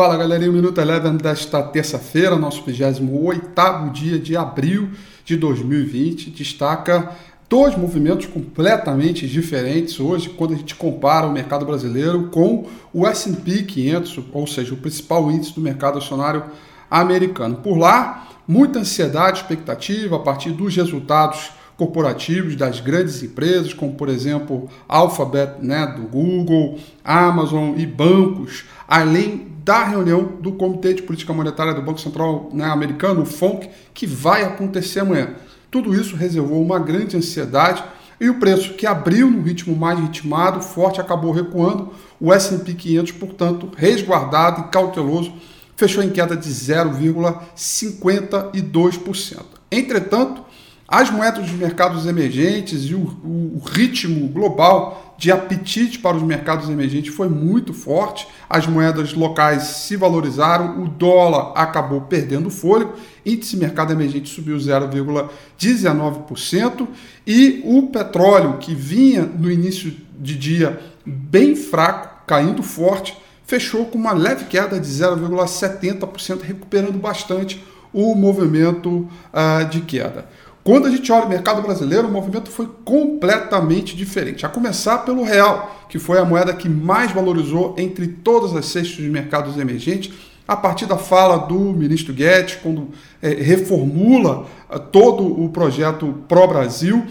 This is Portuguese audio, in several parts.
Fala galerinha, o Minuto Eleven desta terça-feira, nosso 28 dia de abril de 2020, destaca dois movimentos completamente diferentes hoje quando a gente compara o mercado brasileiro com o S&P 500, ou seja, o principal índice do mercado acionário americano. Por lá, muita ansiedade, expectativa a partir dos resultados corporativos das grandes empresas, como por exemplo Alphabet, né, do Google, Amazon e bancos, além da reunião do Comitê de Política Monetária do Banco Central né, americano, o FONC, que vai acontecer amanhã. Tudo isso reservou uma grande ansiedade e o preço que abriu no ritmo mais ritmado, forte, acabou recuando. O S&P 500, portanto, resguardado e cauteloso, fechou em queda de 0,52%. Entretanto, as moedas dos mercados emergentes e o, o, ritmo global de apetite para os mercados emergentes foi muito forte. As moedas locais se valorizaram, o dólar acabou perdendo fôlego, índice mercado emergente subiu 0,19% e o petróleo, que vinha no início de dia bem fraco, caindo forte, fechou com uma leve queda de 0,70%, recuperando bastante o movimento uh, de queda. Quando a gente olha o mercado brasileiro, o movimento foi completamente diferente. A começar pelo real, que foi a moeda que mais valorizou entre todas as cestas de mercados emergentes, a partir da fala do ministro Guedes, quando é, reformula uh, todo o projeto pró-Brasil.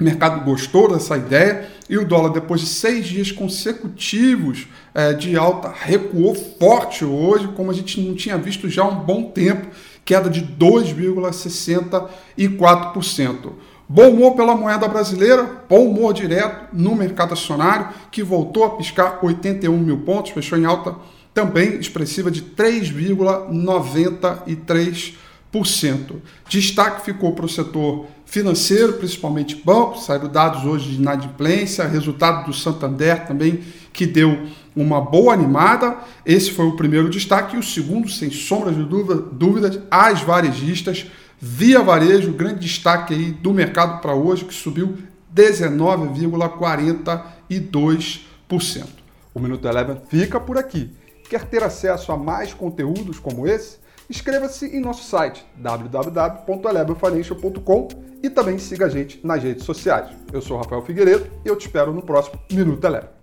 O mercado gostou dessa ideia e o dólar, depois de seis dias consecutivos é, de alta, recuou forte hoje, como a gente não tinha visto já há um bom tempo queda de 2,64%. Bom humor pela moeda brasileira, bom humor direto no mercado acionário, que voltou a piscar 81 mil pontos, fechou em alta também expressiva de 3,93%. Destaque ficou para o setor financeiro, principalmente bancos, saíram dados hoje de inadimplência, resultado do Santander também, que deu uma boa animada. Esse foi o primeiro destaque. E o segundo, sem sombra de dúvidas, as varejistas. Via Varejo, grande destaque aí do mercado para hoje, que subiu 19,42%. O Minuto Eleven fica por aqui. Quer ter acesso a mais conteúdos como esse? Inscreva-se em nosso site www.elevenfinancial.com e também siga a gente nas redes sociais. Eu sou Rafael Figueiredo e eu te espero no próximo Minuto Eleven.